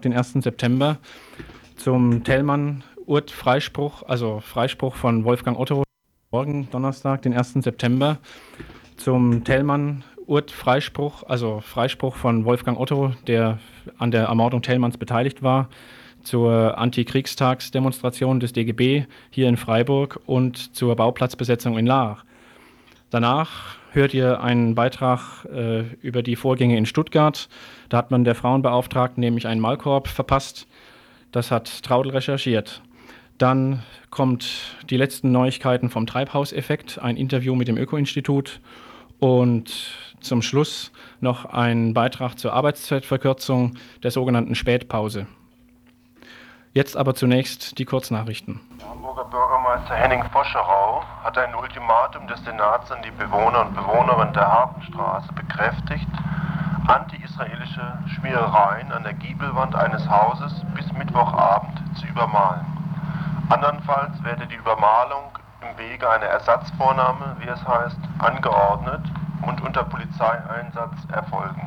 den 1. September zum Tellmann-Urt-Freispruch, also Freispruch von Wolfgang Otto, morgen Donnerstag, den 1. September zum Tellmann-Urt-Freispruch, also Freispruch von Wolfgang Otto, der an der Ermordung Tellmanns beteiligt war, zur Antikriegstagsdemonstration des DGB hier in Freiburg und zur Bauplatzbesetzung in Laach. Danach hört ihr einen Beitrag äh, über die Vorgänge in Stuttgart. Da hat man der Frauenbeauftragten nämlich einen Maulkorb verpasst. Das hat Traudel recherchiert. Dann kommt die letzten Neuigkeiten vom Treibhauseffekt, ein Interview mit dem Öko-Institut und zum Schluss noch ein Beitrag zur Arbeitszeitverkürzung der sogenannten Spätpause. Jetzt aber zunächst die Kurznachrichten. Der Hamburger Bürgermeister Henning Foscherau hat ein Ultimatum des Senats an die Bewohner und Bewohnerinnen der Hafenstraße bekräftigt, anti-israelische Schmierereien an der Giebelwand eines Hauses bis Mittwochabend zu übermalen. Andernfalls werde die Übermalung im Wege einer Ersatzvornahme, wie es heißt, angeordnet und unter Polizeieinsatz erfolgen.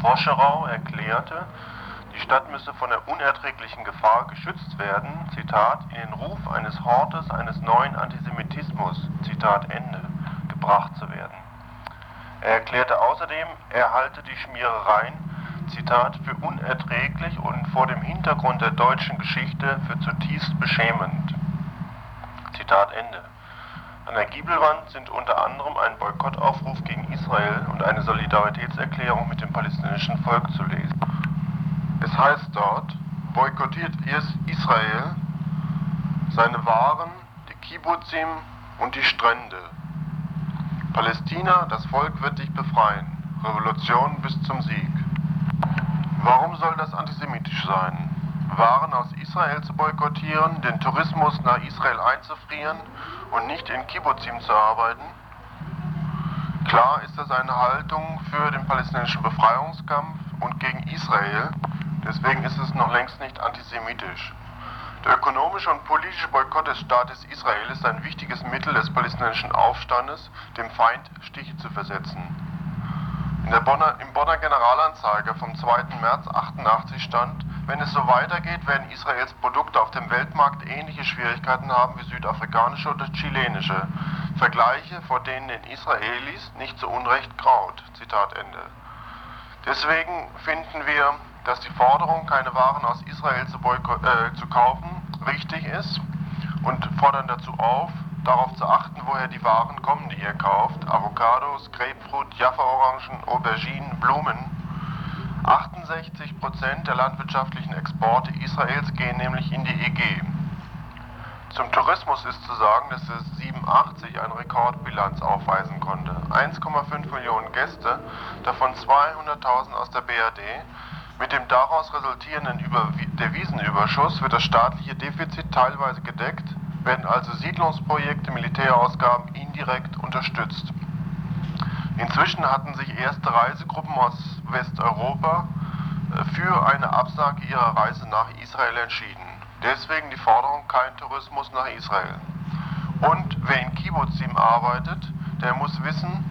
Foscherau erklärte, die Stadt müsse von der unerträglichen Gefahr geschützt werden, Zitat, in den Ruf eines Hortes eines neuen Antisemitismus, Zitat Ende, gebracht zu werden. Er erklärte außerdem, er halte die Schmierereien, Zitat, für unerträglich und vor dem Hintergrund der deutschen Geschichte für zutiefst beschämend. Zitat Ende. An der Giebelwand sind unter anderem ein Boykottaufruf gegen Israel und eine Solidaritätserklärung mit dem palästinensischen Volk zu lesen. Heißt dort, boykottiert Israel seine Waren, die Kibbutzim und die Strände. Palästina, das Volk wird dich befreien. Revolution bis zum Sieg. Warum soll das antisemitisch sein? Waren aus Israel zu boykottieren, den Tourismus nach Israel einzufrieren und nicht in Kibbutzim zu arbeiten? Klar ist das eine Haltung für den palästinensischen Befreiungskampf und gegen Israel, Deswegen ist es noch längst nicht antisemitisch. Der ökonomische und politische Boykott des Staates Israel ist ein wichtiges Mittel des palästinensischen Aufstandes, dem Feind Stiche zu versetzen. Bonner, Im Bonner Generalanzeiger vom 2. März 88 stand, wenn es so weitergeht, werden Israels Produkte auf dem Weltmarkt ähnliche Schwierigkeiten haben wie südafrikanische oder chilenische. Vergleiche, vor denen den Israelis nicht zu Unrecht graut. Zitat Ende. Deswegen finden wir dass die Forderung, keine Waren aus Israel zu, äh, zu kaufen, richtig ist und fordern dazu auf, darauf zu achten, woher die Waren kommen, die ihr kauft. Avocados, Grapefruit, Jaffa-Orangen, Auberginen, Blumen. 68 Prozent der landwirtschaftlichen Exporte Israels gehen nämlich in die EG. Zum Tourismus ist zu sagen, dass es 87 eine Rekordbilanz aufweisen konnte. 1,5 Millionen Gäste, davon 200.000 aus der BRD, mit dem daraus resultierenden Devisenüberschuss wird das staatliche Defizit teilweise gedeckt, werden also Siedlungsprojekte, Militärausgaben indirekt unterstützt. Inzwischen hatten sich erste Reisegruppen aus Westeuropa äh, für eine Absage ihrer Reise nach Israel entschieden. Deswegen die Forderung kein Tourismus nach Israel. Und wer in Kibbutzim arbeitet, der muss wissen,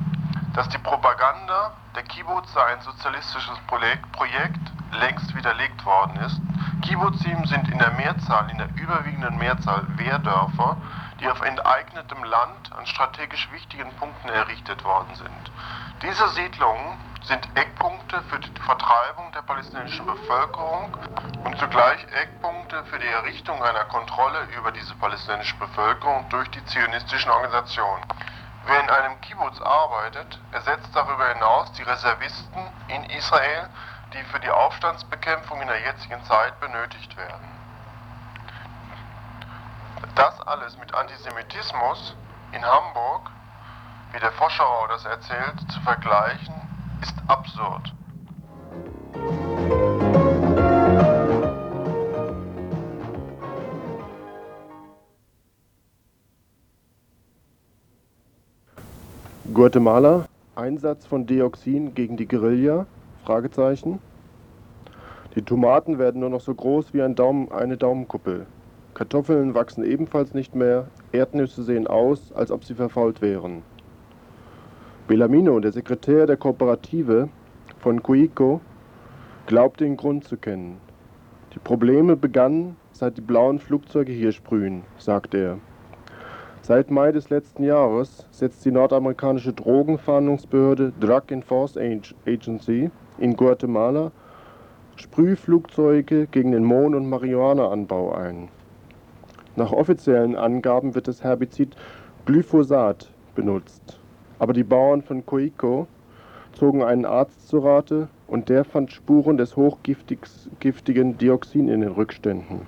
dass die Propaganda, der Kibbutz sei ein sozialistisches Projekt, längst widerlegt worden ist. Kibbutzim sind in der Mehrzahl, in der überwiegenden Mehrzahl Wehrdörfer, die auf enteignetem Land an strategisch wichtigen Punkten errichtet worden sind. Diese Siedlungen sind Eckpunkte für die Vertreibung der palästinensischen Bevölkerung und zugleich Eckpunkte für die Errichtung einer Kontrolle über diese palästinensische Bevölkerung durch die zionistischen Organisationen. Wer in einem Kibbutz arbeitet, ersetzt darüber hinaus die Reservisten in Israel, die für die Aufstandsbekämpfung in der jetzigen Zeit benötigt werden. Das alles mit Antisemitismus in Hamburg, wie der Foscherau das erzählt, zu vergleichen, ist absurd. Guatemala, Einsatz von Dioxin gegen die Guerilla, Fragezeichen. Die Tomaten werden nur noch so groß wie ein Daumen, eine Daumenkuppel. Kartoffeln wachsen ebenfalls nicht mehr, Erdnüsse sehen aus, als ob sie verfault wären. Bellamino, der Sekretär der Kooperative von Cuico, glaubt den Grund zu kennen. Die Probleme begannen, seit die blauen Flugzeuge hier sprühen, sagt er. Seit Mai des letzten Jahres setzt die nordamerikanische Drogenfahndungsbehörde Drug Enforcement Agency in Guatemala Sprühflugzeuge gegen den Mohn- und Marihuana-Anbau ein. Nach offiziellen Angaben wird das Herbizid Glyphosat benutzt. Aber die Bauern von Coico zogen einen Arzt zu Rate und der fand Spuren des hochgiftigen Dioxin in den Rückständen.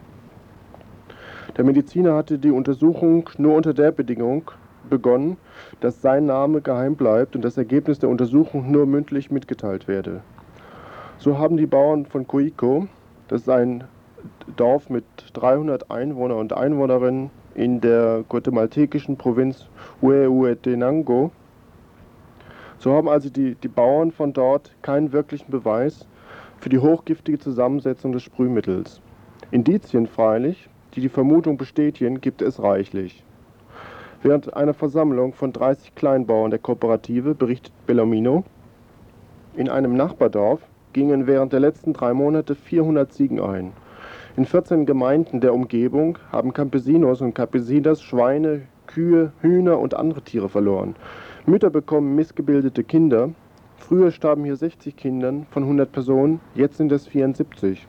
Der Mediziner hatte die Untersuchung nur unter der Bedingung begonnen, dass sein Name geheim bleibt und das Ergebnis der Untersuchung nur mündlich mitgeteilt werde. So haben die Bauern von Coico, das ist ein Dorf mit 300 Einwohnern und Einwohnerinnen in der guatemaltekischen Provinz Huehuetenango, so haben also die, die Bauern von dort keinen wirklichen Beweis für die hochgiftige Zusammensetzung des Sprühmittels. Indizien freilich, die die Vermutung bestätigen, gibt es reichlich. Während einer Versammlung von 30 Kleinbauern der Kooperative berichtet Bellamino, in einem Nachbardorf gingen während der letzten drei Monate 400 Ziegen ein. In 14 Gemeinden der Umgebung haben Campesinos und Campesinas Schweine, Kühe, Hühner und andere Tiere verloren. Mütter bekommen missgebildete Kinder. Früher starben hier 60 Kinder von 100 Personen, jetzt sind es 74.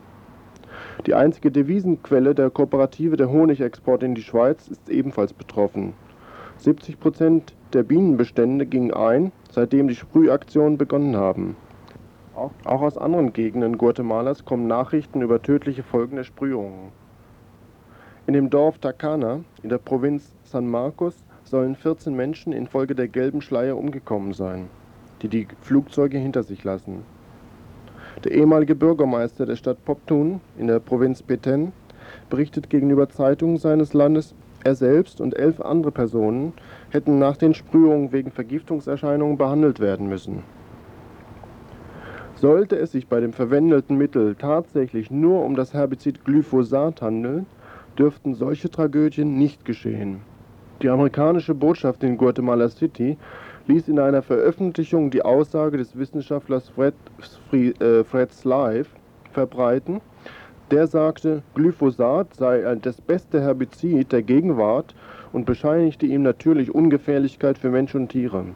Die einzige Devisenquelle der Kooperative der Honigexport in die Schweiz ist ebenfalls betroffen. 70 Prozent der Bienenbestände gingen ein, seitdem die Sprühaktionen begonnen haben. Auch aus anderen Gegenden Guatemalas kommen Nachrichten über tödliche Folgen der Sprühungen. In dem Dorf Tacana in der Provinz San Marcos sollen 14 Menschen infolge der gelben Schleier umgekommen sein, die die Flugzeuge hinter sich lassen. Der ehemalige Bürgermeister der Stadt Poptun in der Provinz Petén berichtet gegenüber Zeitungen seines Landes, er selbst und elf andere Personen hätten nach den Sprühungen wegen Vergiftungserscheinungen behandelt werden müssen. Sollte es sich bei dem verwendeten Mittel tatsächlich nur um das Herbizid Glyphosat handeln, dürften solche Tragödien nicht geschehen. Die amerikanische Botschaft in Guatemala City ließ in einer Veröffentlichung die Aussage des Wissenschaftlers Fred, äh, Fred Slive verbreiten. Der sagte, Glyphosat sei das beste Herbizid der Gegenwart und bescheinigte ihm natürlich Ungefährlichkeit für Mensch und Tiere.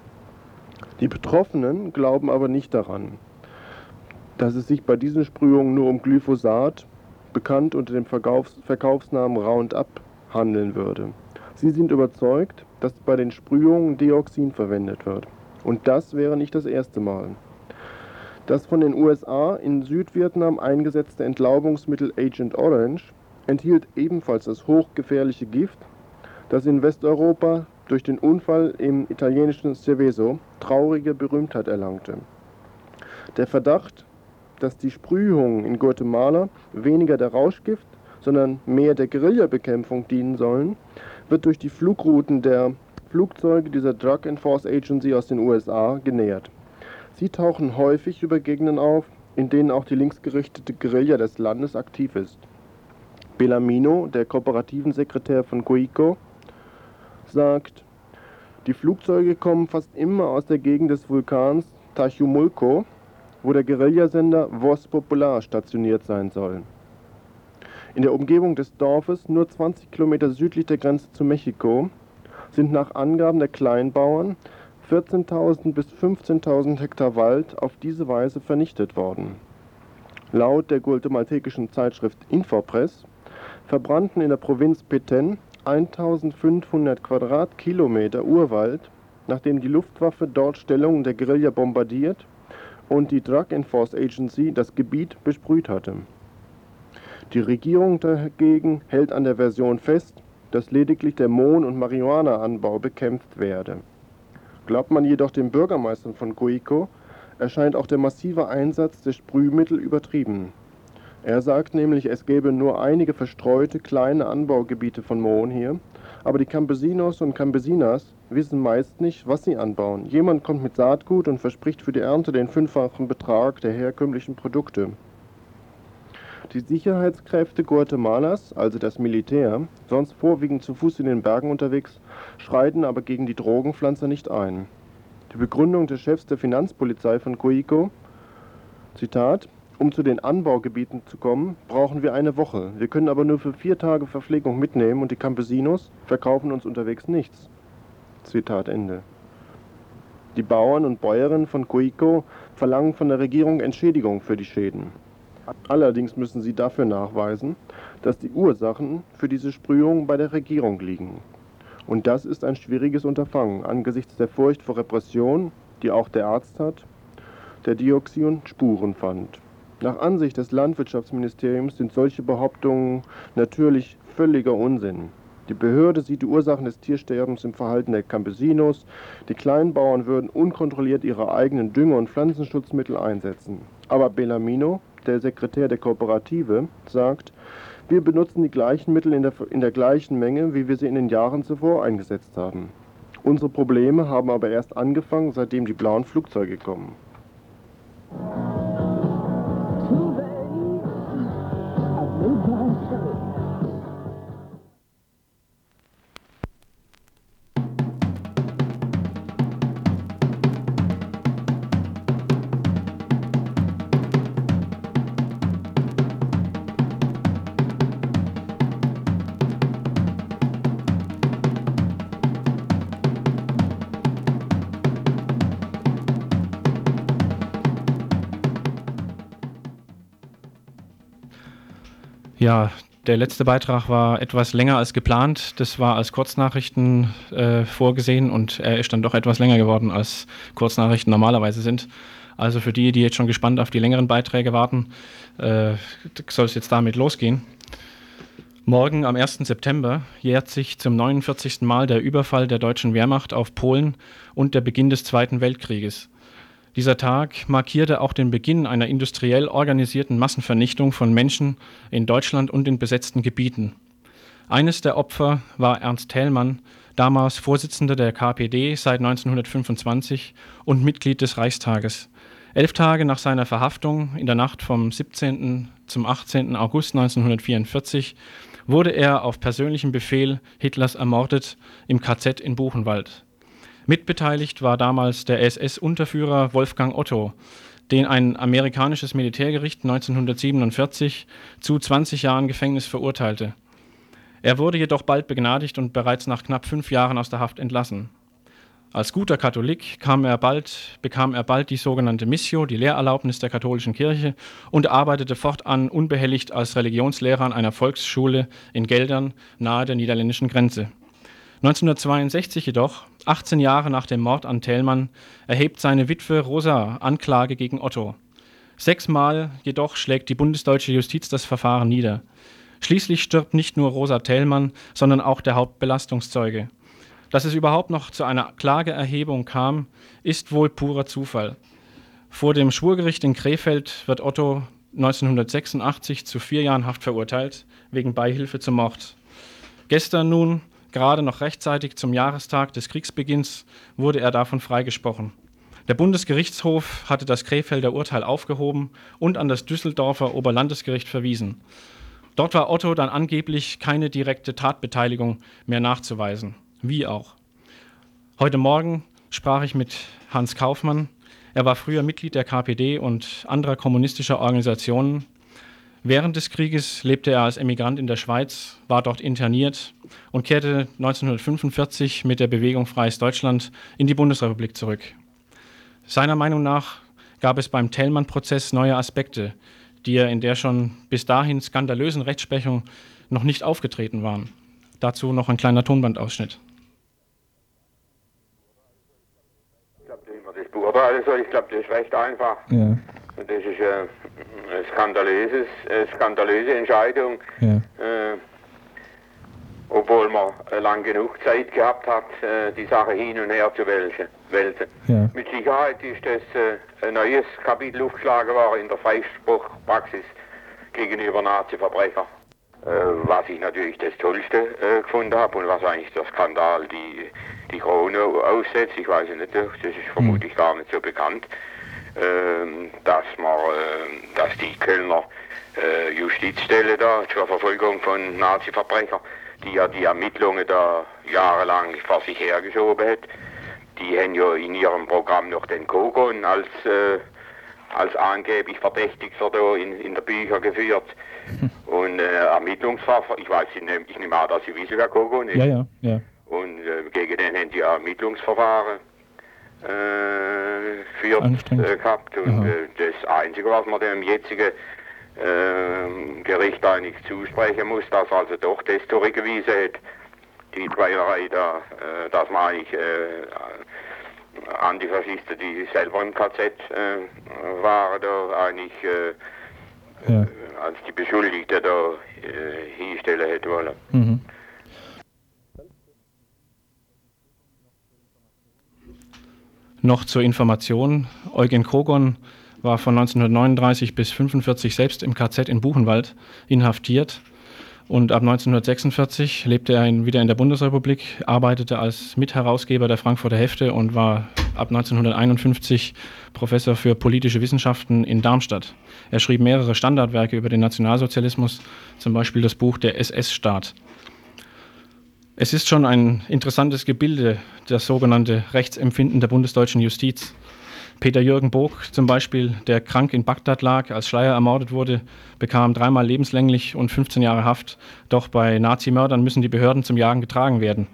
Die Betroffenen glauben aber nicht daran, dass es sich bei diesen Sprühungen nur um Glyphosat, bekannt unter dem Verkaufs Verkaufsnamen Roundup, handeln würde. Sie sind überzeugt, dass bei den Sprühungen Dioxin verwendet wird. Und das wäre nicht das erste Mal. Das von den USA in Südvietnam eingesetzte Entlaubungsmittel Agent Orange enthielt ebenfalls das hochgefährliche Gift, das in Westeuropa durch den Unfall im italienischen Seveso traurige Berühmtheit erlangte. Der Verdacht, dass die Sprühungen in Guatemala weniger der Rauschgift, sondern mehr der Guerillabekämpfung dienen sollen, wird durch die Flugrouten der Flugzeuge dieser Drug Enforcement Agency aus den USA genähert. Sie tauchen häufig über Gegenden auf, in denen auch die linksgerichtete Guerilla des Landes aktiv ist. Bellamino, der kooperativen Sekretär von Coico, sagt, die Flugzeuge kommen fast immer aus der Gegend des Vulkans Tachumulco, wo der Guerillasender Voz Popular stationiert sein soll. In der Umgebung des Dorfes, nur 20 Kilometer südlich der Grenze zu Mexiko, sind nach Angaben der Kleinbauern 14.000 bis 15.000 Hektar Wald auf diese Weise vernichtet worden. Laut der guatemaltekischen Zeitschrift Infopress verbrannten in der Provinz Petén 1500 Quadratkilometer Urwald, nachdem die Luftwaffe dort Stellungen der Guerilla bombardiert und die Drug Enforcement Agency das Gebiet besprüht hatte. Die Regierung dagegen hält an der Version fest, dass lediglich der Mohn- und Marihuana-Anbau bekämpft werde. Glaubt man jedoch den Bürgermeistern von Guico, erscheint auch der massive Einsatz der Sprühmittel übertrieben. Er sagt nämlich, es gäbe nur einige verstreute kleine Anbaugebiete von Mohn hier, aber die Campesinos und Campesinas wissen meist nicht, was sie anbauen. Jemand kommt mit Saatgut und verspricht für die Ernte den fünffachen Betrag der herkömmlichen Produkte. Die Sicherheitskräfte Guatemalas, also das Militär, sonst vorwiegend zu Fuß in den Bergen unterwegs, schreiten aber gegen die Drogenpflanzer nicht ein. Die Begründung des Chefs der Finanzpolizei von Coico, Zitat, Um zu den Anbaugebieten zu kommen, brauchen wir eine Woche. Wir können aber nur für vier Tage Verpflegung mitnehmen und die Campesinos verkaufen uns unterwegs nichts. Zitat Ende. Die Bauern und Bäuerinnen von Cuico verlangen von der Regierung Entschädigung für die Schäden. Allerdings müssen sie dafür nachweisen, dass die Ursachen für diese Sprühung bei der Regierung liegen. Und das ist ein schwieriges Unterfangen angesichts der Furcht vor Repression, die auch der Arzt hat, der Dioxin Spuren fand. Nach Ansicht des Landwirtschaftsministeriums sind solche Behauptungen natürlich völliger Unsinn. Die Behörde sieht die Ursachen des Tiersterbens im Verhalten der Campesinos. Die Kleinbauern würden unkontrolliert ihre eigenen Dünger- und Pflanzenschutzmittel einsetzen. Aber Bellamino, der Sekretär der Kooperative, sagt, wir benutzen die gleichen Mittel in der, in der gleichen Menge, wie wir sie in den Jahren zuvor eingesetzt haben. Unsere Probleme haben aber erst angefangen, seitdem die blauen Flugzeuge kommen. Ja, der letzte Beitrag war etwas länger als geplant. Das war als Kurznachrichten äh, vorgesehen und er ist dann doch etwas länger geworden, als Kurznachrichten normalerweise sind. Also für die, die jetzt schon gespannt auf die längeren Beiträge warten, äh, soll es jetzt damit losgehen. Morgen am 1. September jährt sich zum 49. Mal der Überfall der deutschen Wehrmacht auf Polen und der Beginn des Zweiten Weltkrieges. Dieser Tag markierte auch den Beginn einer industriell organisierten Massenvernichtung von Menschen in Deutschland und in besetzten Gebieten. Eines der Opfer war Ernst Thälmann, damals Vorsitzender der KPD seit 1925 und Mitglied des Reichstages. Elf Tage nach seiner Verhaftung in der Nacht vom 17. zum 18. August 1944 wurde er auf persönlichen Befehl Hitlers ermordet im KZ in Buchenwald. Mitbeteiligt war damals der SS-Unterführer Wolfgang Otto, den ein amerikanisches Militärgericht 1947 zu 20 Jahren Gefängnis verurteilte. Er wurde jedoch bald begnadigt und bereits nach knapp fünf Jahren aus der Haft entlassen. Als guter Katholik er bald, bekam er bald die sogenannte Missio, die Lehrerlaubnis der katholischen Kirche, und arbeitete fortan unbehelligt als Religionslehrer an einer Volksschule in Geldern nahe der niederländischen Grenze. 1962 jedoch, 18 Jahre nach dem Mord an Thälmann, erhebt seine Witwe Rosa Anklage gegen Otto. Sechsmal jedoch schlägt die bundesdeutsche Justiz das Verfahren nieder. Schließlich stirbt nicht nur Rosa Thälmann, sondern auch der Hauptbelastungszeuge. Dass es überhaupt noch zu einer Klageerhebung kam, ist wohl purer Zufall. Vor dem Schwurgericht in Krefeld wird Otto 1986 zu vier Jahren Haft verurteilt, wegen Beihilfe zum Mord. Gestern nun Gerade noch rechtzeitig zum Jahrestag des Kriegsbeginns wurde er davon freigesprochen. Der Bundesgerichtshof hatte das Krefelder Urteil aufgehoben und an das Düsseldorfer Oberlandesgericht verwiesen. Dort war Otto dann angeblich keine direkte Tatbeteiligung mehr nachzuweisen. Wie auch. Heute Morgen sprach ich mit Hans Kaufmann. Er war früher Mitglied der KPD und anderer kommunistischer Organisationen Während des Krieges lebte er als Emigrant in der Schweiz, war dort interniert und kehrte 1945 mit der Bewegung Freies Deutschland in die Bundesrepublik zurück. Seiner Meinung nach gab es beim Thälmann-Prozess neue Aspekte, die er in der schon bis dahin skandalösen Rechtsprechung noch nicht aufgetreten waren. Dazu noch ein kleiner Tonbandausschnitt. Ich glaube, das beurteilen soll, ich glaube, das ist recht einfach. Ja. Das ist äh, eine skandalöse, eine skandalöse Entscheidung. Ja. Äh, lang genug Zeit gehabt hat, äh, die Sache hin und her zu wälzen. Ja. Mit Sicherheit ist das äh, ein neues Kapitel aufgeschlagen worden in der Freispruchpraxis gegenüber Nazi-Verbrechern. Was ich natürlich das Tollste gefunden habe und was eigentlich der Skandal die, die Krone aussetzt, ich weiß nicht, das ist vermutlich hm. gar nicht so bekannt. Ähm, dass man, dass die Kölner Justizstelle da zur Verfolgung von Nazi-Verbrechern, die ja die Ermittlungen da jahrelang vor sich hergeschoben hat, die haben ja in ihrem Programm noch den Kogon als äh, als angeblich Verdächtigter da in, in der Bücher geführt. Und äh, Ermittlungsverfahren, ich weiß nicht, ich nehme an, dass Sie wissen, wer Kogon ist. Ja, ja, ja. Und äh, gegen den haben die Ermittlungsverfahren äh, geführt äh, gehabt. Und äh, das Einzige, was man dem jetzigen äh, Gericht eigentlich zusprechen muss, dass also doch das zurückgewiesen hat, die Quälerei da, äh, dass man eigentlich äh, Antifaschisten, die selber im KZ äh, waren, da eigentlich äh, ja. als die Beschuldigte da äh, hinstellen hätte wollen. Mhm. Noch zur Information, Eugen Kogon war von 1939 bis 1945 selbst im KZ in Buchenwald inhaftiert und ab 1946 lebte er in, wieder in der Bundesrepublik, arbeitete als Mitherausgeber der Frankfurter Hefte und war ab 1951 Professor für politische Wissenschaften in Darmstadt. Er schrieb mehrere Standardwerke über den Nationalsozialismus, zum Beispiel das Buch Der SS-Staat. Es ist schon ein interessantes Gebilde, das sogenannte Rechtsempfinden der bundesdeutschen Justiz. Peter Jürgen Bog zum Beispiel, der krank in Bagdad lag, als Schleier ermordet wurde, bekam dreimal lebenslänglich und 15 Jahre Haft. Doch bei Nazimördern müssen die Behörden zum Jagen getragen werden.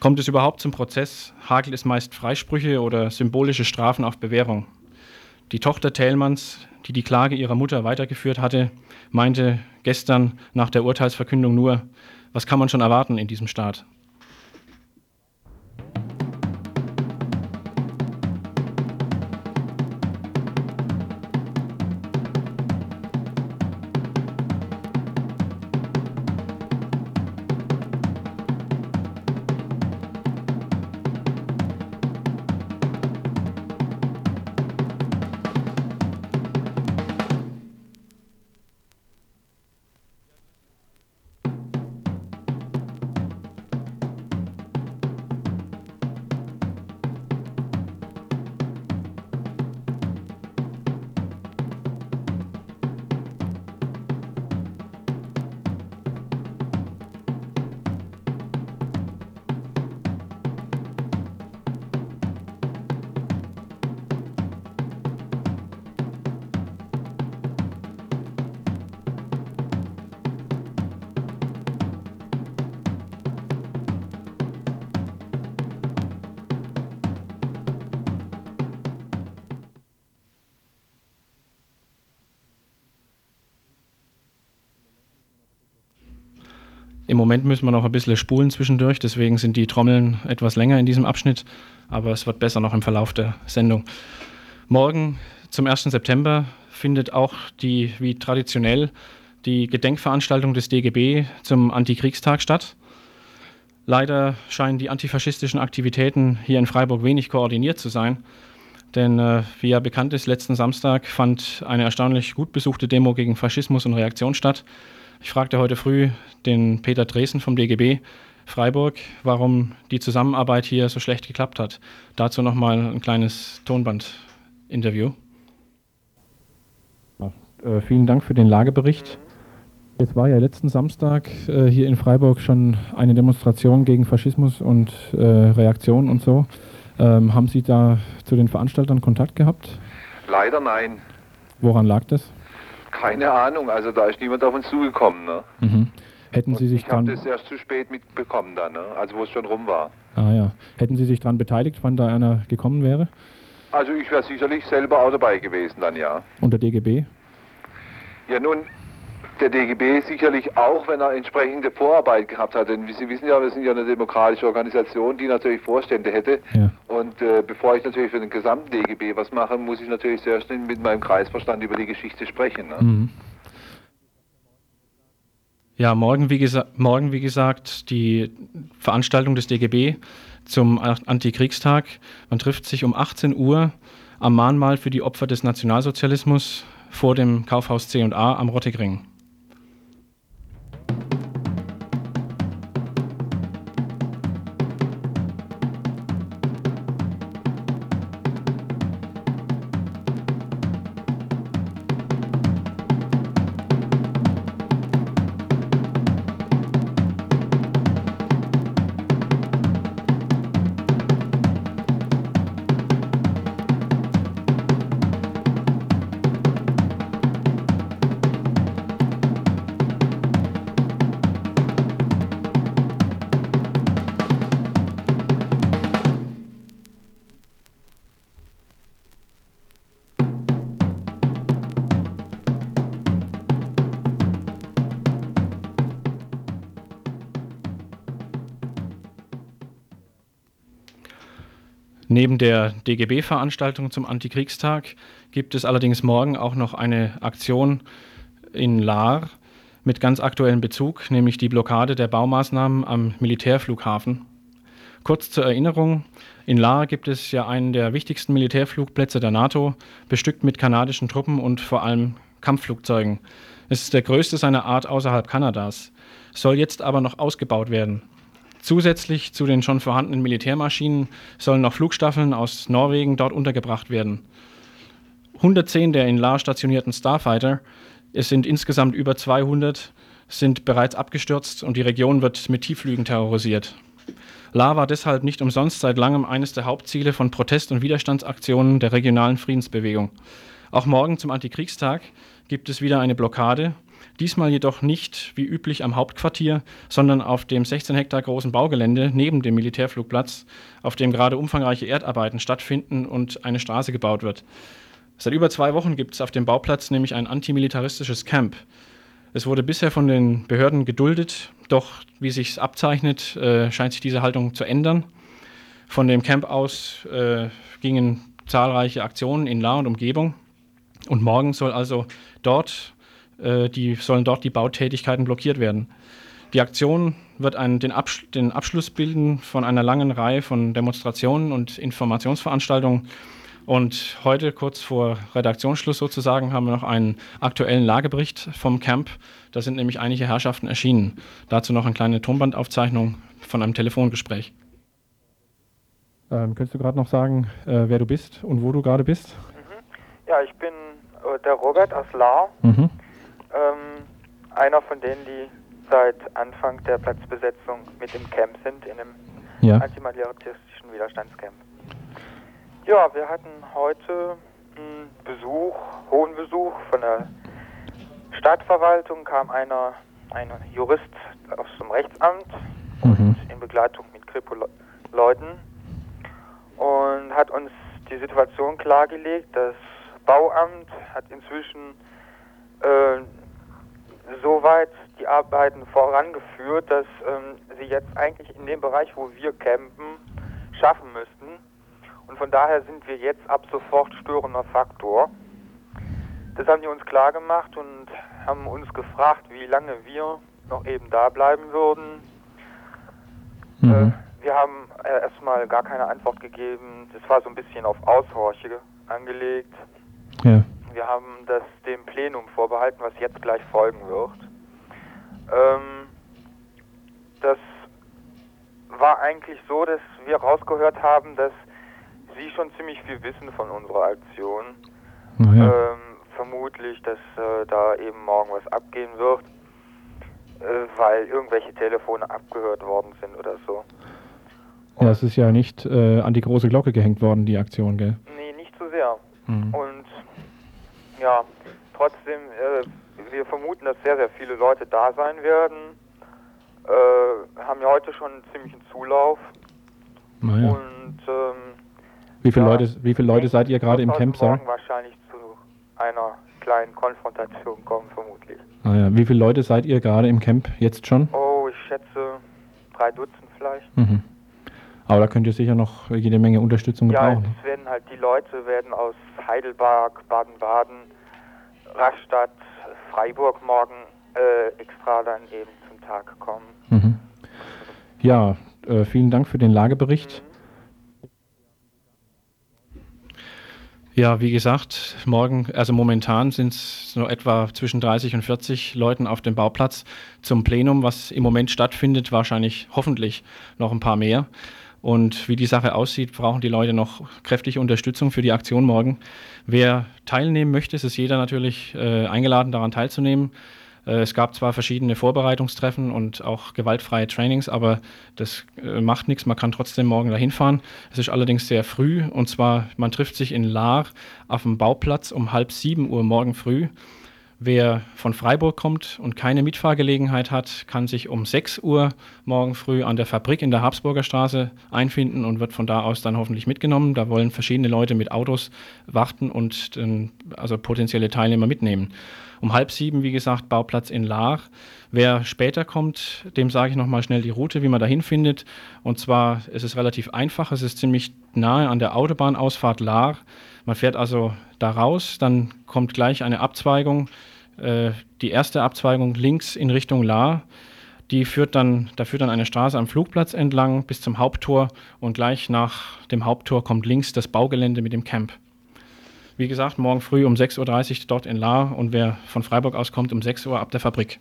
Kommt es überhaupt zum Prozess, hagelt es meist Freisprüche oder symbolische Strafen auf Bewährung. Die Tochter Thälmanns, die die Klage ihrer Mutter weitergeführt hatte, meinte gestern nach der Urteilsverkündung nur, was kann man schon erwarten in diesem Staat? Im Moment müssen wir noch ein bisschen spulen zwischendurch, deswegen sind die Trommeln etwas länger in diesem Abschnitt, aber es wird besser noch im Verlauf der Sendung. Morgen zum 1. September findet auch die, wie traditionell, die Gedenkveranstaltung des DGB zum Antikriegstag statt. Leider scheinen die antifaschistischen Aktivitäten hier in Freiburg wenig koordiniert zu sein, denn äh, wie ja bekannt ist, letzten Samstag fand eine erstaunlich gut besuchte Demo gegen Faschismus und Reaktion statt. Ich fragte heute früh den Peter Dresen vom DGB Freiburg, warum die Zusammenarbeit hier so schlecht geklappt hat. Dazu nochmal ein kleines Tonband-Interview. Äh, vielen Dank für den Lagebericht. Es war ja letzten Samstag äh, hier in Freiburg schon eine Demonstration gegen Faschismus und äh, Reaktion und so. Ähm, haben Sie da zu den Veranstaltern Kontakt gehabt? Leider nein. Woran lag das? Keine Ahnung, also da ist niemand auf uns zugekommen. Ne? Mhm. Hätten Sie sich ich habe das erst zu spät mitbekommen dann, ne? also wo es schon rum war. Ah ja. Hätten Sie sich daran beteiligt, wann da einer gekommen wäre? Also ich wäre sicherlich selber auch dabei gewesen dann, ja. Und der DGB? Ja nun, der DGB sicherlich auch, wenn er entsprechende Vorarbeit gehabt hat. Denn Sie wissen ja, wir sind ja eine demokratische Organisation, die natürlich Vorstände hätte. Ja. Und äh, bevor ich natürlich für den gesamten DGB was mache, muss ich natürlich sehr schnell mit meinem Kreisverstand über die Geschichte sprechen. Ne? Mhm. Ja, morgen wie, morgen, wie gesagt, die Veranstaltung des DGB zum Antikriegstag. Man trifft sich um 18 Uhr am Mahnmal für die Opfer des Nationalsozialismus vor dem Kaufhaus C&A am Rottigring. Neben der DGB-Veranstaltung zum Antikriegstag gibt es allerdings morgen auch noch eine Aktion in Lahr mit ganz aktuellem Bezug, nämlich die Blockade der Baumaßnahmen am Militärflughafen. Kurz zur Erinnerung, in Lahr gibt es ja einen der wichtigsten Militärflugplätze der NATO, bestückt mit kanadischen Truppen und vor allem Kampfflugzeugen. Es ist der größte seiner Art außerhalb Kanadas, soll jetzt aber noch ausgebaut werden. Zusätzlich zu den schon vorhandenen Militärmaschinen sollen noch Flugstaffeln aus Norwegen dort untergebracht werden. 110 der in Lahr stationierten Starfighter, es sind insgesamt über 200, sind bereits abgestürzt und die Region wird mit Tiefflügen terrorisiert. Lahr war deshalb nicht umsonst seit langem eines der Hauptziele von Protest- und Widerstandsaktionen der regionalen Friedensbewegung. Auch morgen zum Antikriegstag gibt es wieder eine Blockade, Diesmal jedoch nicht wie üblich am Hauptquartier, sondern auf dem 16 Hektar großen Baugelände neben dem Militärflugplatz, auf dem gerade umfangreiche Erdarbeiten stattfinden und eine Straße gebaut wird. Seit über zwei Wochen gibt es auf dem Bauplatz nämlich ein antimilitaristisches Camp. Es wurde bisher von den Behörden geduldet, doch wie sich abzeichnet, äh, scheint sich diese Haltung zu ändern. Von dem Camp aus äh, gingen zahlreiche Aktionen in La und Umgebung. Und morgen soll also dort äh, die sollen dort die Bautätigkeiten blockiert werden. Die Aktion wird einen, den, Absch den Abschluss bilden von einer langen Reihe von Demonstrationen und Informationsveranstaltungen. Und heute, kurz vor Redaktionsschluss sozusagen, haben wir noch einen aktuellen Lagebericht vom Camp. Da sind nämlich einige Herrschaften erschienen. Dazu noch eine kleine Tonbandaufzeichnung von einem Telefongespräch. Ähm, könntest du gerade noch sagen, äh, wer du bist und wo du gerade bist? Mhm. Ja, ich bin äh, der Robert aus Lahr. Mhm ähm, einer von denen, die seit Anfang der Platzbesetzung mit im Camp sind, in einem ja. antimilitaristischen Widerstandscamp. Ja, wir hatten heute einen Besuch, hohen Besuch von der Stadtverwaltung, kam einer, ein Jurist aus dem Rechtsamt mhm. in Begleitung mit Kripo-Leuten und hat uns die Situation klargelegt. Das Bauamt hat inzwischen äh, soweit die Arbeiten vorangeführt, dass ähm, sie jetzt eigentlich in dem Bereich, wo wir campen, schaffen müssten. Und von daher sind wir jetzt ab sofort störender Faktor. Das haben die uns klar gemacht und haben uns gefragt, wie lange wir noch eben da bleiben würden. Mhm. Äh, wir haben äh, erstmal gar keine Antwort gegeben. Das war so ein bisschen auf Aushorche angelegt. Ja. Wir haben das dem Plenum vorbehalten, was jetzt gleich folgen wird. Ähm, das war eigentlich so, dass wir rausgehört haben, dass Sie schon ziemlich viel wissen von unserer Aktion. Ja. Ähm, vermutlich, dass äh, da eben morgen was abgehen wird, äh, weil irgendwelche Telefone abgehört worden sind oder so. Und ja, es ist ja nicht äh, an die große Glocke gehängt worden, die Aktion, gell? Nee, nicht so sehr. Mhm. Und ja, trotzdem, äh, wir vermuten, dass sehr, sehr viele Leute da sein werden. Äh, haben ja heute schon einen ziemlichen Zulauf. Naja. Und ähm, wie viele ja, Leute, wie viele Leute seid ihr gerade im Camp? Morgen wahrscheinlich zu einer kleinen Konfrontation kommen, vermutlich. Ah ja. Wie viele Leute seid ihr gerade im Camp jetzt schon? Oh, ich schätze drei Dutzend vielleicht. Mhm. Aber da könnt ihr sicher noch jede Menge Unterstützung gebrauchen. Ja, es werden halt die Leute werden aus Heidelberg, Baden-Baden, Rastatt, Freiburg morgen äh, extra dann eben zum Tag kommen. Mhm. Ja, äh, vielen Dank für den Lagebericht. Mhm. Ja, wie gesagt, morgen, also momentan sind es nur etwa zwischen 30 und 40 Leuten auf dem Bauplatz zum Plenum, was im Moment stattfindet, wahrscheinlich hoffentlich noch ein paar mehr. Und wie die Sache aussieht, brauchen die Leute noch kräftige Unterstützung für die Aktion morgen. Wer teilnehmen möchte, ist jeder natürlich äh, eingeladen, daran teilzunehmen. Äh, es gab zwar verschiedene Vorbereitungstreffen und auch gewaltfreie Trainings, aber das äh, macht nichts. Man kann trotzdem morgen dahin fahren. Es ist allerdings sehr früh und zwar, man trifft sich in Lahr auf dem Bauplatz um halb sieben Uhr morgen früh. Wer von Freiburg kommt und keine Mitfahrgelegenheit hat, kann sich um 6 Uhr morgen früh an der Fabrik in der Habsburger Straße einfinden und wird von da aus dann hoffentlich mitgenommen. Da wollen verschiedene Leute mit Autos warten und äh, also potenzielle Teilnehmer mitnehmen. Um halb sieben, wie gesagt, Bauplatz in Laach. Wer später kommt, dem sage ich nochmal schnell die Route, wie man dahin findet. Und zwar ist es relativ einfach. Es ist ziemlich nahe an der Autobahnausfahrt Laach. Man fährt also da raus, dann kommt gleich eine Abzweigung. Äh, die erste Abzweigung links in Richtung Lahr. Die führt dann, da führt dann eine Straße am Flugplatz entlang bis zum Haupttor und gleich nach dem Haupttor kommt links das Baugelände mit dem Camp. Wie gesagt, morgen früh um 6.30 Uhr dort in Lahr und wer von Freiburg aus kommt, um 6 Uhr ab der Fabrik.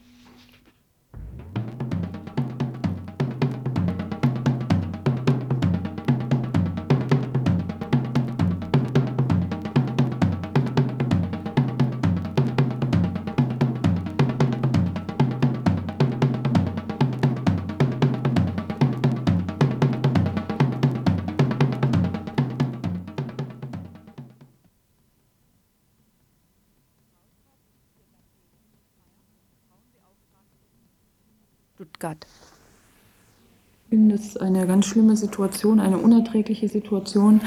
Ist eine ganz schlimme Situation, eine unerträgliche Situation,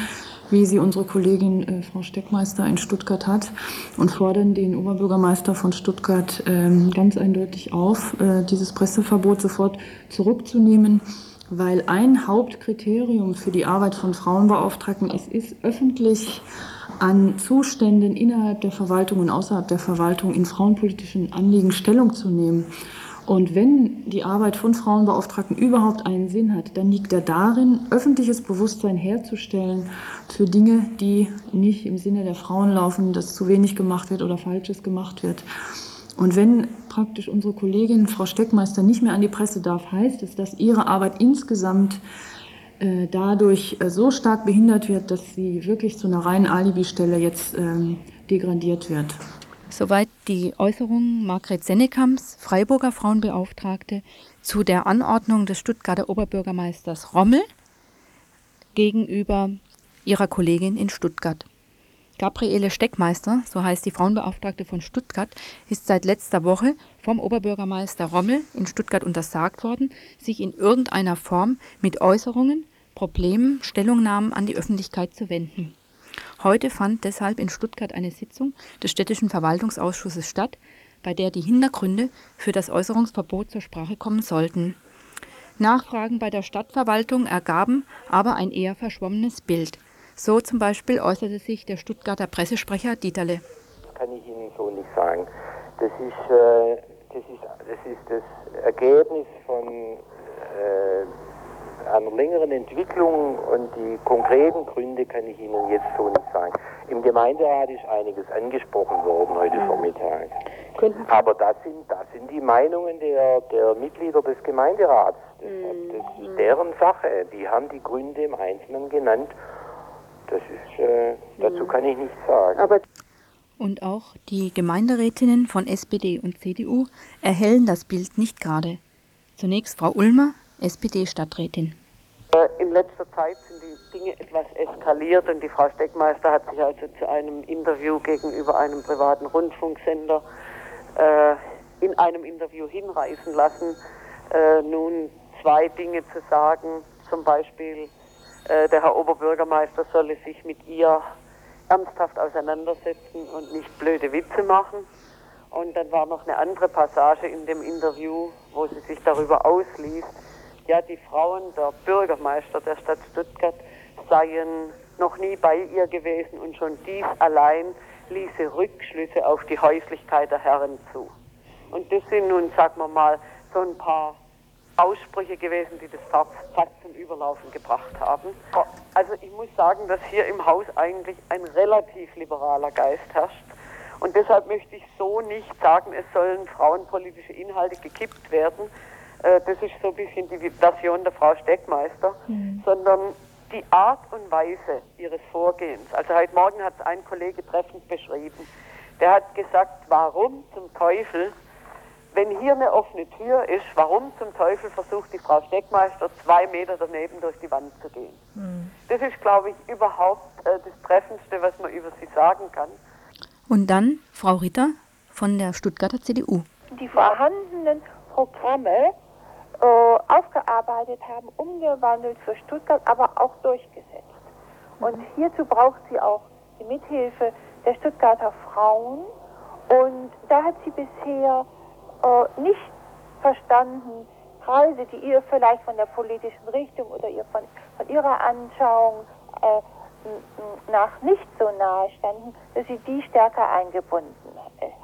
wie sie unsere Kollegin äh, Frau Steckmeister in Stuttgart hat und fordern den Oberbürgermeister von Stuttgart äh, ganz eindeutig auf, äh, dieses Presseverbot sofort zurückzunehmen, weil ein Hauptkriterium für die Arbeit von Frauenbeauftragten es ist, öffentlich an Zuständen innerhalb der Verwaltung und außerhalb der Verwaltung in frauenpolitischen Anliegen Stellung zu nehmen. Und wenn die Arbeit von Frauenbeauftragten überhaupt einen Sinn hat, dann liegt er darin, öffentliches Bewusstsein herzustellen für Dinge, die nicht im Sinne der Frauen laufen, dass zu wenig gemacht wird oder Falsches gemacht wird. Und wenn praktisch unsere Kollegin Frau Steckmeister nicht mehr an die Presse darf, heißt es, dass ihre Arbeit insgesamt äh, dadurch äh, so stark behindert wird, dass sie wirklich zu einer reinen Alibi-Stelle jetzt ähm, degradiert wird. Soweit die Äußerung Margret Sennekams, Freiburger Frauenbeauftragte, zu der Anordnung des Stuttgarter Oberbürgermeisters Rommel gegenüber ihrer Kollegin in Stuttgart. Gabriele Steckmeister, so heißt die Frauenbeauftragte von Stuttgart, ist seit letzter Woche vom Oberbürgermeister Rommel in Stuttgart untersagt worden, sich in irgendeiner Form mit Äußerungen, Problemen, Stellungnahmen an die Öffentlichkeit zu wenden. Heute fand deshalb in Stuttgart eine Sitzung des städtischen Verwaltungsausschusses statt, bei der die Hintergründe für das Äußerungsverbot zur Sprache kommen sollten. Nachfragen bei der Stadtverwaltung ergaben aber ein eher verschwommenes Bild. So zum Beispiel äußerte sich der Stuttgarter Pressesprecher Dieterle. Kann ich Ihnen so nicht sagen. Das ist, äh, das, ist, das, ist das Ergebnis von äh, einer längeren Entwicklung und die konkreten Gründe kann ich Ihnen jetzt so nicht sagen. Im Gemeinderat ist einiges angesprochen worden heute mhm. Vormittag. Aber das sind, das sind die Meinungen der, der Mitglieder des Gemeinderats. Das, mhm. das ist deren Sache. Die haben die Gründe im Einzelnen genannt. Das ist, äh, dazu mhm. kann ich nichts sagen. Aber und auch die Gemeinderätinnen von SPD und CDU erhellen das Bild nicht gerade. Zunächst Frau Ulmer, SPD-Stadträtin. In letzter Zeit sind die Dinge etwas eskaliert und die Frau Steckmeister hat sich also zu einem Interview gegenüber einem privaten Rundfunksender äh, in einem Interview hinreißen lassen, äh, nun zwei Dinge zu sagen. Zum Beispiel, äh, der Herr Oberbürgermeister solle sich mit ihr ernsthaft auseinandersetzen und nicht blöde Witze machen. Und dann war noch eine andere Passage in dem Interview, wo sie sich darüber ausließ, ja, die Frauen der Bürgermeister der Stadt Stuttgart seien noch nie bei ihr gewesen und schon dies allein ließe Rückschlüsse auf die Häuslichkeit der Herren zu. Und das sind nun, sagen wir mal, so ein paar Aussprüche gewesen, die das fast zum Überlaufen gebracht haben. Also ich muss sagen, dass hier im Haus eigentlich ein relativ liberaler Geist herrscht. Und deshalb möchte ich so nicht sagen, es sollen frauenpolitische Inhalte gekippt werden, äh, das ist so ein bisschen die Version der Frau Steckmeister, mhm. sondern die Art und Weise ihres Vorgehens. Also heute Morgen hat es ein Kollege treffend beschrieben. Der hat gesagt, warum zum Teufel, wenn hier eine offene Tür ist, warum zum Teufel versucht die Frau Steckmeister zwei Meter daneben durch die Wand zu gehen. Mhm. Das ist, glaube ich, überhaupt äh, das Treffendste, was man über sie sagen kann. Und dann Frau Ritter von der Stuttgarter CDU. Die vorhandenen Programme aufgearbeitet haben, umgewandelt für Stuttgart, aber auch durchgesetzt. Und hierzu braucht sie auch die Mithilfe der Stuttgarter Frauen. Und da hat sie bisher äh, nicht verstanden, Kreise, die ihr vielleicht von der politischen Richtung oder ihr von, von ihrer Anschauung äh, nach nicht so nahe standen, dass sie die stärker eingebunden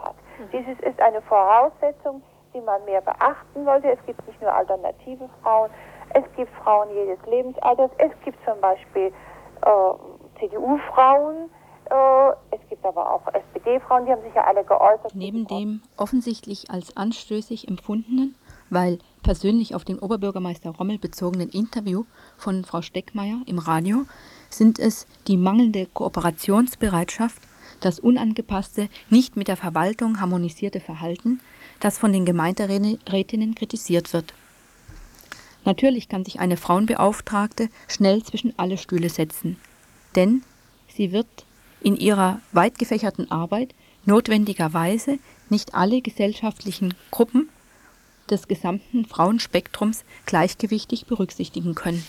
hat. Mhm. Dieses ist eine Voraussetzung, die man mehr beachten sollte. Es gibt nicht nur alternative Frauen, es gibt Frauen jedes Lebensalters, es gibt zum Beispiel äh, CDU-Frauen, äh, es gibt aber auch SPD-Frauen, die haben sich ja alle geäußert. Neben dem offensichtlich als anstößig empfundenen, weil persönlich auf den Oberbürgermeister Rommel bezogenen Interview von Frau Steckmeier im Radio sind es die mangelnde Kooperationsbereitschaft, das unangepasste, nicht mit der Verwaltung harmonisierte Verhalten, das von den Gemeinderätinnen kritisiert wird. Natürlich kann sich eine Frauenbeauftragte schnell zwischen alle Stühle setzen, denn sie wird in ihrer weit gefächerten Arbeit notwendigerweise nicht alle gesellschaftlichen Gruppen des gesamten Frauenspektrums gleichgewichtig berücksichtigen können.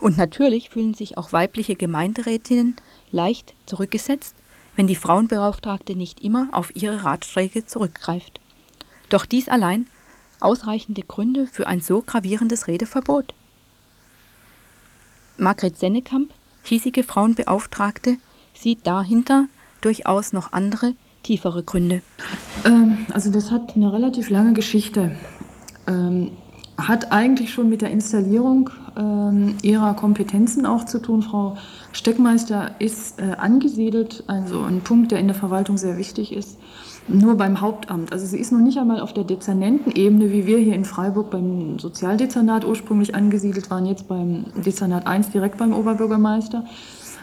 Und natürlich fühlen sich auch weibliche Gemeinderätinnen leicht zurückgesetzt, wenn die Frauenbeauftragte nicht immer auf ihre Ratschläge zurückgreift. Doch dies allein ausreichende Gründe für ein so gravierendes Redeverbot. Margret Sennekamp, hiesige Frauenbeauftragte, sieht dahinter durchaus noch andere, tiefere Gründe. Ähm, also das hat eine relativ lange Geschichte. Ähm, hat eigentlich schon mit der Installierung ähm, ihrer Kompetenzen auch zu tun. Frau Steckmeister ist äh, angesiedelt, also ein Punkt, der in der Verwaltung sehr wichtig ist, nur beim Hauptamt. Also sie ist noch nicht einmal auf der Dezernentenebene, wie wir hier in Freiburg beim Sozialdezernat ursprünglich angesiedelt waren, jetzt beim Dezernat 1 direkt beim Oberbürgermeister.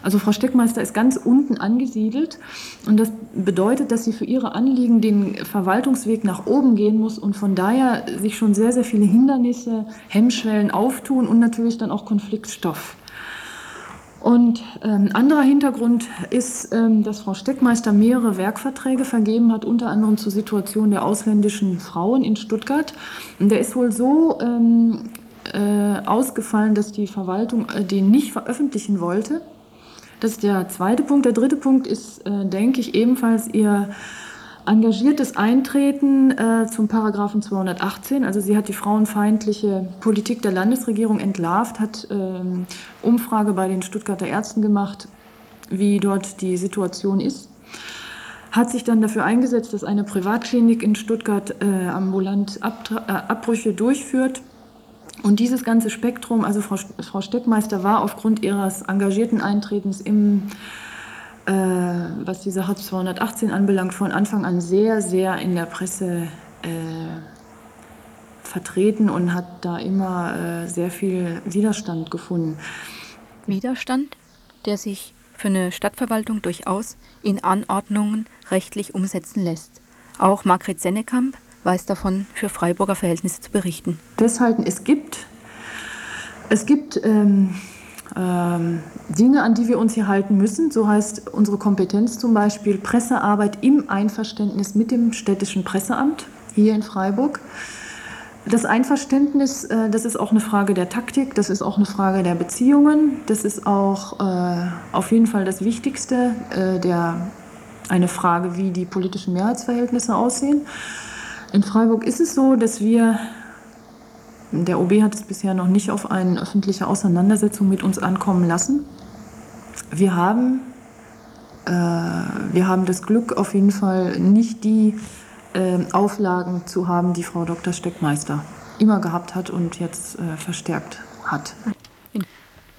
Also Frau Steckmeister ist ganz unten angesiedelt und das bedeutet, dass sie für ihre Anliegen den Verwaltungsweg nach oben gehen muss und von daher sich schon sehr, sehr viele Hindernisse, Hemmschwellen auftun und natürlich dann auch Konfliktstoff. Und ähm, anderer Hintergrund ist, ähm, dass Frau Steckmeister mehrere Werkverträge vergeben hat, unter anderem zur Situation der ausländischen Frauen in Stuttgart. Und der ist wohl so ähm, äh, ausgefallen, dass die Verwaltung äh, den nicht veröffentlichen wollte. Das ist der zweite Punkt. Der dritte Punkt ist, äh, denke ich, ebenfalls ihr engagiertes Eintreten äh, zum Paragraphen 218. Also sie hat die frauenfeindliche Politik der Landesregierung entlarvt, hat ähm, Umfrage bei den Stuttgarter Ärzten gemacht, wie dort die Situation ist. Hat sich dann dafür eingesetzt, dass eine Privatklinik in Stuttgart äh, ambulant Abtra äh, Abbrüche durchführt und dieses ganze Spektrum, also Frau, Frau Steckmeister war aufgrund ihres engagierten Eintretens im, äh, was die Sache 218 anbelangt, von Anfang an sehr, sehr in der Presse äh, vertreten und hat da immer äh, sehr viel Widerstand gefunden. Widerstand, der sich für eine Stadtverwaltung durchaus in Anordnungen rechtlich umsetzen lässt. Auch Margret Sennekamp weiß davon, für Freiburger Verhältnisse zu berichten. Deshalb, es gibt, es gibt ähm, Dinge, an die wir uns hier halten müssen. So heißt unsere Kompetenz zum Beispiel Pressearbeit im Einverständnis mit dem städtischen Presseamt hier in Freiburg. Das Einverständnis, äh, das ist auch eine Frage der Taktik, das ist auch eine Frage der Beziehungen, das ist auch äh, auf jeden Fall das Wichtigste, äh, der, eine Frage, wie die politischen Mehrheitsverhältnisse aussehen. In Freiburg ist es so, dass wir, der OB hat es bisher noch nicht auf eine öffentliche Auseinandersetzung mit uns ankommen lassen. Wir haben, äh, wir haben das Glück, auf jeden Fall nicht die äh, Auflagen zu haben, die Frau Dr. Steckmeister immer gehabt hat und jetzt äh, verstärkt hat.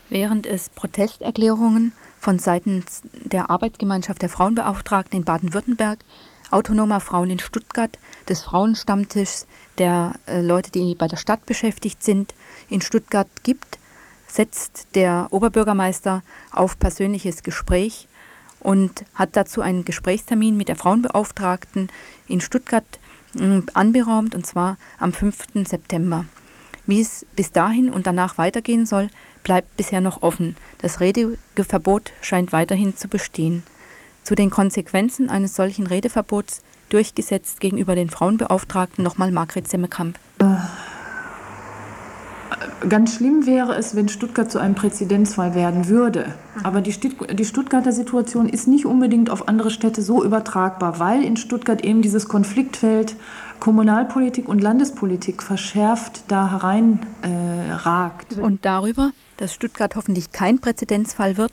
Während es Protesterklärungen von Seiten der Arbeitsgemeinschaft der Frauenbeauftragten in Baden-Württemberg autonomer Frauen in Stuttgart, des Frauenstammtischs, der äh, Leute, die bei der Stadt beschäftigt sind, in Stuttgart gibt, setzt der Oberbürgermeister auf persönliches Gespräch und hat dazu einen Gesprächstermin mit der Frauenbeauftragten in Stuttgart äh, anberaumt, und zwar am 5. September. Wie es bis dahin und danach weitergehen soll, bleibt bisher noch offen. Das Redeverbot scheint weiterhin zu bestehen. Zu den Konsequenzen eines solchen Redeverbots durchgesetzt gegenüber den Frauenbeauftragten. Nochmal Margret Semmekamp. Äh, ganz schlimm wäre es, wenn Stuttgart zu einem Präzedenzfall werden würde. Aber die, die Stuttgarter Situation ist nicht unbedingt auf andere Städte so übertragbar, weil in Stuttgart eben dieses Konfliktfeld Kommunalpolitik und Landespolitik verschärft da hereinragt. Äh, und darüber, dass Stuttgart hoffentlich kein Präzedenzfall wird,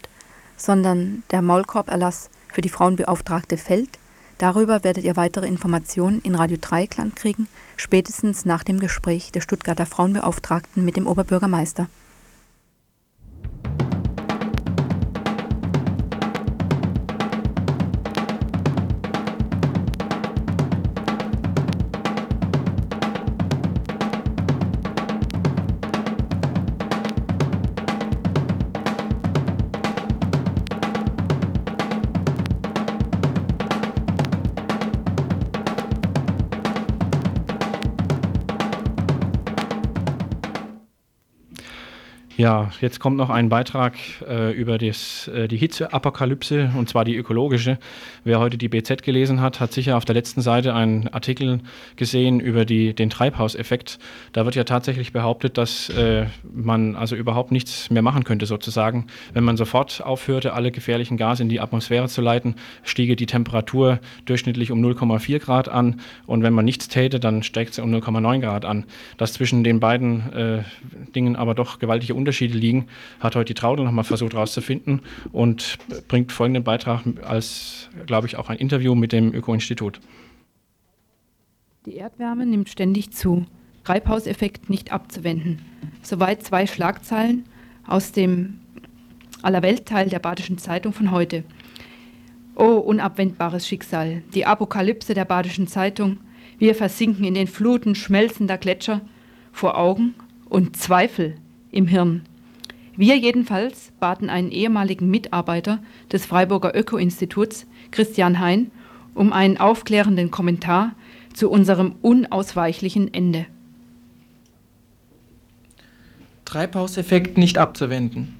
sondern der Maulkorb-Erlass für die Frauenbeauftragte fällt, darüber werdet ihr weitere Informationen in Radio Dreieckland kriegen, spätestens nach dem Gespräch der Stuttgarter Frauenbeauftragten mit dem Oberbürgermeister. Ja, jetzt kommt noch ein Beitrag äh, über das, äh, die Hitzeapokalypse und zwar die ökologische. Wer heute die BZ gelesen hat, hat sicher auf der letzten Seite einen Artikel gesehen über die, den Treibhauseffekt. Da wird ja tatsächlich behauptet, dass äh, man also überhaupt nichts mehr machen könnte sozusagen. Wenn man sofort aufhörte, alle gefährlichen Gase in die Atmosphäre zu leiten, stiege die Temperatur durchschnittlich um 0,4 Grad an und wenn man nichts täte, dann steigt sie um 0,9 Grad an. Dass zwischen den beiden äh, Dingen aber doch gewaltige Unterschiede Unterschiede liegen, hat heute die Traudel nochmal versucht herauszufinden und bringt folgenden Beitrag als, glaube ich, auch ein Interview mit dem Öko-Institut. Die Erdwärme nimmt ständig zu. Treibhauseffekt nicht abzuwenden. Soweit zwei Schlagzeilen aus dem Allerweltteil der Badischen Zeitung von heute. Oh, unabwendbares Schicksal. Die Apokalypse der Badischen Zeitung. Wir versinken in den Fluten schmelzender Gletscher vor Augen und Zweifel im Hirn. Wir jedenfalls baten einen ehemaligen Mitarbeiter des Freiburger Öko-Instituts, Christian Hein, um einen aufklärenden Kommentar zu unserem unausweichlichen Ende. Treibhauseffekt nicht abzuwenden.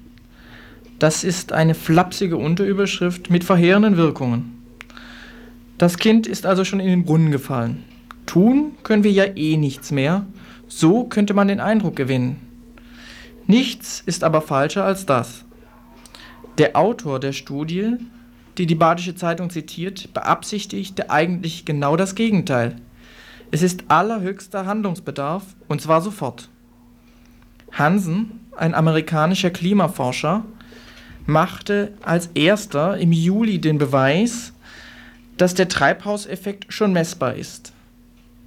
Das ist eine flapsige Unterüberschrift mit verheerenden Wirkungen. Das Kind ist also schon in den Brunnen gefallen. Tun können wir ja eh nichts mehr. So könnte man den Eindruck gewinnen. Nichts ist aber falscher als das. Der Autor der Studie, die die Badische Zeitung zitiert, beabsichtigte eigentlich genau das Gegenteil. Es ist allerhöchster Handlungsbedarf, und zwar sofort. Hansen, ein amerikanischer Klimaforscher, machte als erster im Juli den Beweis, dass der Treibhauseffekt schon messbar ist.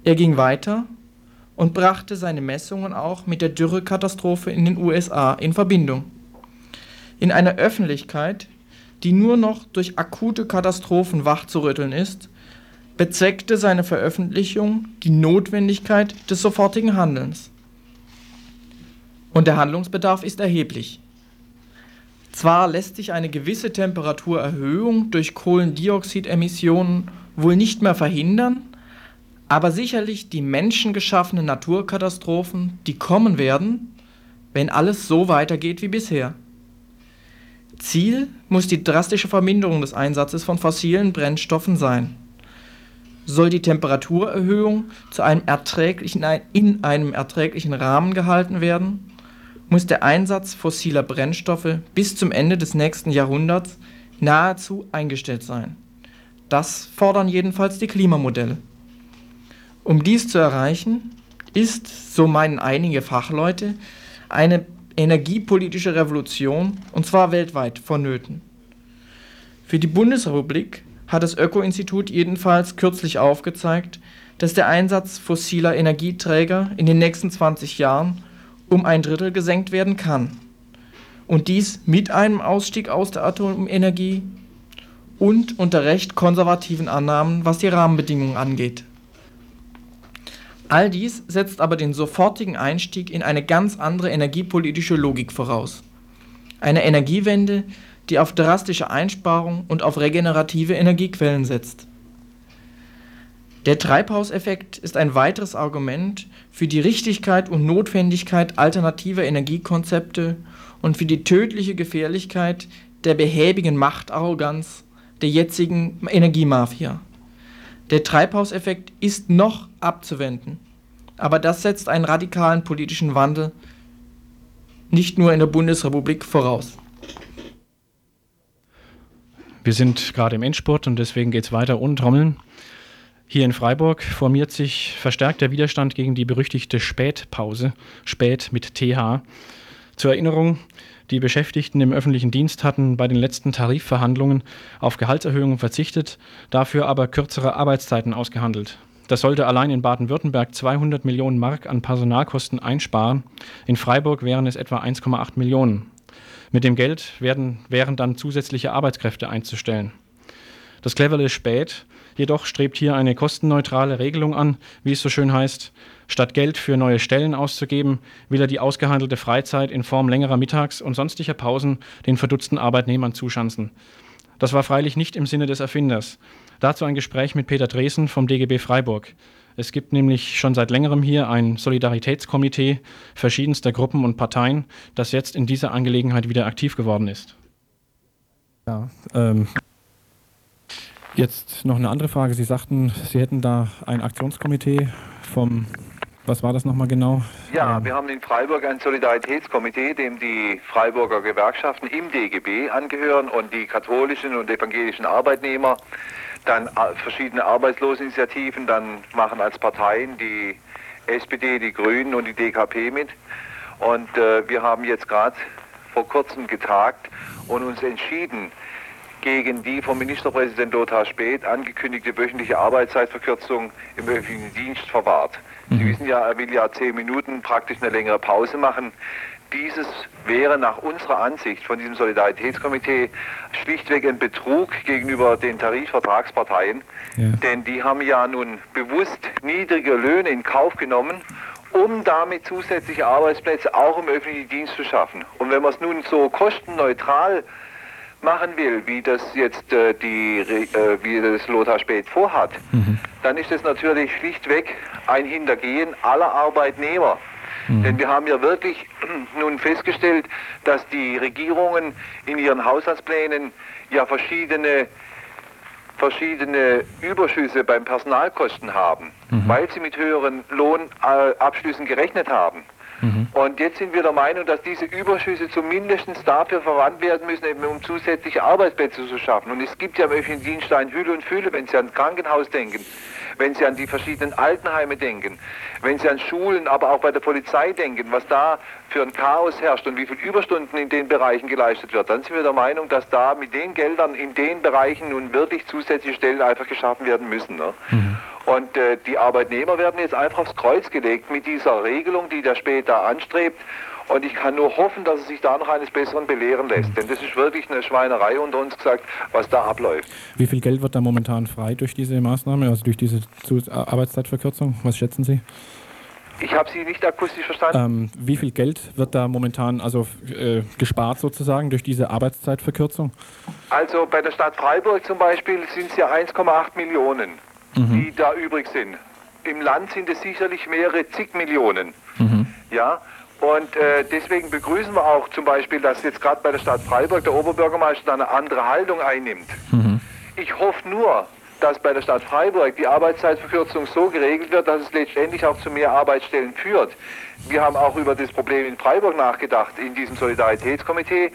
Er ging weiter und brachte seine Messungen auch mit der Dürrekatastrophe in den USA in Verbindung. In einer Öffentlichkeit, die nur noch durch akute Katastrophen wachzurütteln ist, bezweckte seine Veröffentlichung die Notwendigkeit des sofortigen Handelns. Und der Handlungsbedarf ist erheblich. Zwar lässt sich eine gewisse Temperaturerhöhung durch Kohlendioxidemissionen wohl nicht mehr verhindern, aber sicherlich die menschengeschaffenen Naturkatastrophen, die kommen werden, wenn alles so weitergeht wie bisher. Ziel muss die drastische Verminderung des Einsatzes von fossilen Brennstoffen sein. Soll die Temperaturerhöhung zu einem erträglichen, in einem erträglichen Rahmen gehalten werden, muss der Einsatz fossiler Brennstoffe bis zum Ende des nächsten Jahrhunderts nahezu eingestellt sein. Das fordern jedenfalls die Klimamodelle. Um dies zu erreichen, ist, so meinen einige Fachleute, eine energiepolitische Revolution, und zwar weltweit, vonnöten. Für die Bundesrepublik hat das Öko-Institut jedenfalls kürzlich aufgezeigt, dass der Einsatz fossiler Energieträger in den nächsten 20 Jahren um ein Drittel gesenkt werden kann. Und dies mit einem Ausstieg aus der Atomenergie und unter recht konservativen Annahmen, was die Rahmenbedingungen angeht. All dies setzt aber den sofortigen Einstieg in eine ganz andere energiepolitische Logik voraus. Eine Energiewende, die auf drastische Einsparung und auf regenerative Energiequellen setzt. Der Treibhauseffekt ist ein weiteres Argument für die Richtigkeit und Notwendigkeit alternativer Energiekonzepte und für die tödliche Gefährlichkeit der behäbigen Machtarroganz der jetzigen Energiemafia. Der Treibhauseffekt ist noch abzuwenden. Aber das setzt einen radikalen politischen Wandel nicht nur in der Bundesrepublik voraus. Wir sind gerade im Endspurt und deswegen geht es weiter ohne Trommeln. Hier in Freiburg formiert sich verstärkt der Widerstand gegen die berüchtigte Spätpause, Spät mit TH. Zur Erinnerung, die Beschäftigten im öffentlichen Dienst hatten bei den letzten Tarifverhandlungen auf Gehaltserhöhungen verzichtet, dafür aber kürzere Arbeitszeiten ausgehandelt. Das sollte allein in Baden-Württemberg 200 Millionen Mark an Personalkosten einsparen. In Freiburg wären es etwa 1,8 Millionen. Mit dem Geld werden, wären dann zusätzliche Arbeitskräfte einzustellen. Das Cleverle Spät jedoch strebt hier eine kostenneutrale Regelung an, wie es so schön heißt. Statt Geld für neue Stellen auszugeben, will er die ausgehandelte Freizeit in Form längerer Mittags- und sonstiger Pausen den verdutzten Arbeitnehmern zuschanzen. Das war freilich nicht im Sinne des Erfinders. Dazu ein Gespräch mit Peter Dresen vom DGB Freiburg. Es gibt nämlich schon seit längerem hier ein Solidaritätskomitee verschiedenster Gruppen und Parteien, das jetzt in dieser Angelegenheit wieder aktiv geworden ist. Ja, ähm, jetzt noch eine andere Frage. Sie sagten, Sie hätten da ein Aktionskomitee vom was war das nochmal genau? Ja, ähm, wir haben in Freiburg ein Solidaritätskomitee, dem die Freiburger Gewerkschaften im DGB angehören und die katholischen und evangelischen Arbeitnehmer dann äh, verschiedene Arbeitsloseninitiativen, dann machen als Parteien die SPD, die Grünen und die DKP mit. Und äh, wir haben jetzt gerade vor kurzem getagt und uns entschieden, gegen die vom Ministerpräsident Lothar Späth angekündigte wöchentliche Arbeitszeitverkürzung im öffentlichen Dienst verwahrt. Sie mhm. wissen ja, er will ja zehn Minuten praktisch eine längere Pause machen. Dieses wäre nach unserer Ansicht von diesem Solidaritätskomitee schlichtweg ein Betrug gegenüber den Tarifvertragsparteien, ja. denn die haben ja nun bewusst niedrige Löhne in Kauf genommen, um damit zusätzliche Arbeitsplätze auch im öffentlichen Dienst zu schaffen. Und wenn man es nun so kostenneutral machen will, wie das jetzt äh, die, äh, wie das Lothar Spät vorhat, mhm. dann ist es natürlich schlichtweg ein Hintergehen aller Arbeitnehmer. Mhm. Denn wir haben ja wirklich nun festgestellt, dass die Regierungen in ihren Haushaltsplänen ja verschiedene verschiedene Überschüsse beim Personalkosten haben, mhm. weil sie mit höheren Lohnabschlüssen gerechnet haben. Mhm. Und jetzt sind wir der Meinung, dass diese Überschüsse zumindest dafür verwandt werden müssen, eben um zusätzliche Arbeitsplätze zu schaffen. Und es gibt ja im öffentlichen Dienst ein Hülle und Fülle, wenn Sie an Krankenhaus denken, wenn Sie an die verschiedenen Altenheime denken, wenn Sie an Schulen, aber auch bei der Polizei denken, was da für ein Chaos herrscht und wie viele Überstunden in den Bereichen geleistet wird, dann sind wir der Meinung, dass da mit den Geldern in den Bereichen nun wirklich zusätzliche Stellen einfach geschaffen werden müssen. Ne? Mhm. Und äh, die Arbeitnehmer werden jetzt einfach aufs Kreuz gelegt mit dieser Regelung, die der später anstrebt. Und ich kann nur hoffen, dass es sich da noch eines Besseren belehren lässt. Denn das ist wirklich eine Schweinerei unter uns gesagt, was da abläuft. Wie viel Geld wird da momentan frei durch diese Maßnahme, also durch diese Arbeitszeitverkürzung? Was schätzen Sie? Ich habe Sie nicht akustisch verstanden. Ähm, wie viel Geld wird da momentan also äh, gespart sozusagen durch diese Arbeitszeitverkürzung? Also bei der Stadt Freiburg zum Beispiel sind es ja 1,8 Millionen, mhm. die da übrig sind. Im Land sind es sicherlich mehrere zig Millionen. Mhm. Ja, und äh, deswegen begrüßen wir auch zum Beispiel, dass jetzt gerade bei der Stadt Freiburg der Oberbürgermeister eine andere Haltung einnimmt. Mhm. Ich hoffe nur, dass bei der Stadt Freiburg die Arbeitszeitverkürzung so geregelt wird, dass es letztendlich auch zu mehr Arbeitsstellen führt. Wir haben auch über das Problem in Freiburg nachgedacht in diesem Solidaritätskomitee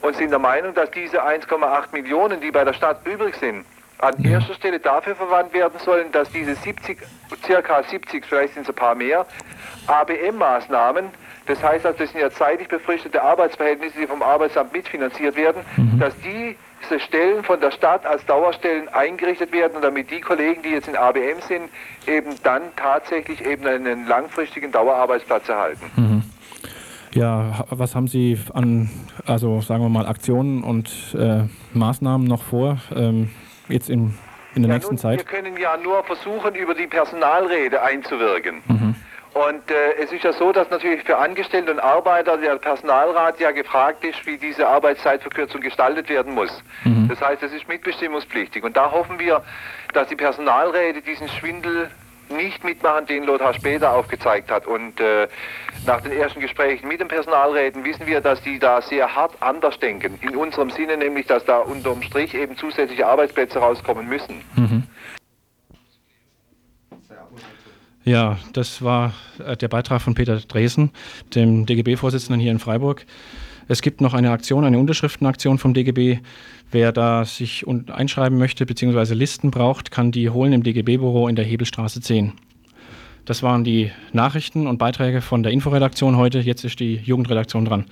und sind der Meinung, dass diese 1,8 Millionen, die bei der Stadt übrig sind, an erster Stelle dafür verwandt werden sollen, dass diese 70, circa 70, vielleicht sind es ein paar mehr, ABM-Maßnahmen das heißt, also, das sind ja zeitlich befristete Arbeitsverhältnisse, die vom Arbeitsamt mitfinanziert werden, mhm. dass diese Stellen von der Stadt als Dauerstellen eingerichtet werden und damit die Kollegen, die jetzt in ABM sind, eben dann tatsächlich eben einen langfristigen Dauerarbeitsplatz erhalten. Mhm. Ja, was haben Sie an, also sagen wir mal, Aktionen und äh, Maßnahmen noch vor, ähm, jetzt in, in der ja, nächsten nun, Zeit? Wir können ja nur versuchen, über die Personalräte einzuwirken. Mhm. Und äh, es ist ja so, dass natürlich für Angestellte und Arbeiter der Personalrat ja gefragt ist, wie diese Arbeitszeitverkürzung gestaltet werden muss. Mhm. Das heißt, es ist mitbestimmungspflichtig. Und da hoffen wir, dass die Personalräte diesen Schwindel nicht mitmachen, den Lothar später aufgezeigt hat. Und äh, nach den ersten Gesprächen mit den Personalräten wissen wir, dass die da sehr hart anders denken. In unserem Sinne nämlich, dass da unterm Strich eben zusätzliche Arbeitsplätze rauskommen müssen. Mhm. Ja, das war äh, der Beitrag von Peter Dresen, dem DGB-Vorsitzenden hier in Freiburg. Es gibt noch eine Aktion, eine Unterschriftenaktion vom DGB. Wer da sich einschreiben möchte bzw. Listen braucht, kann die holen im DGB-Büro in der Hebelstraße 10. Das waren die Nachrichten und Beiträge von der Inforedaktion heute. Jetzt ist die Jugendredaktion dran.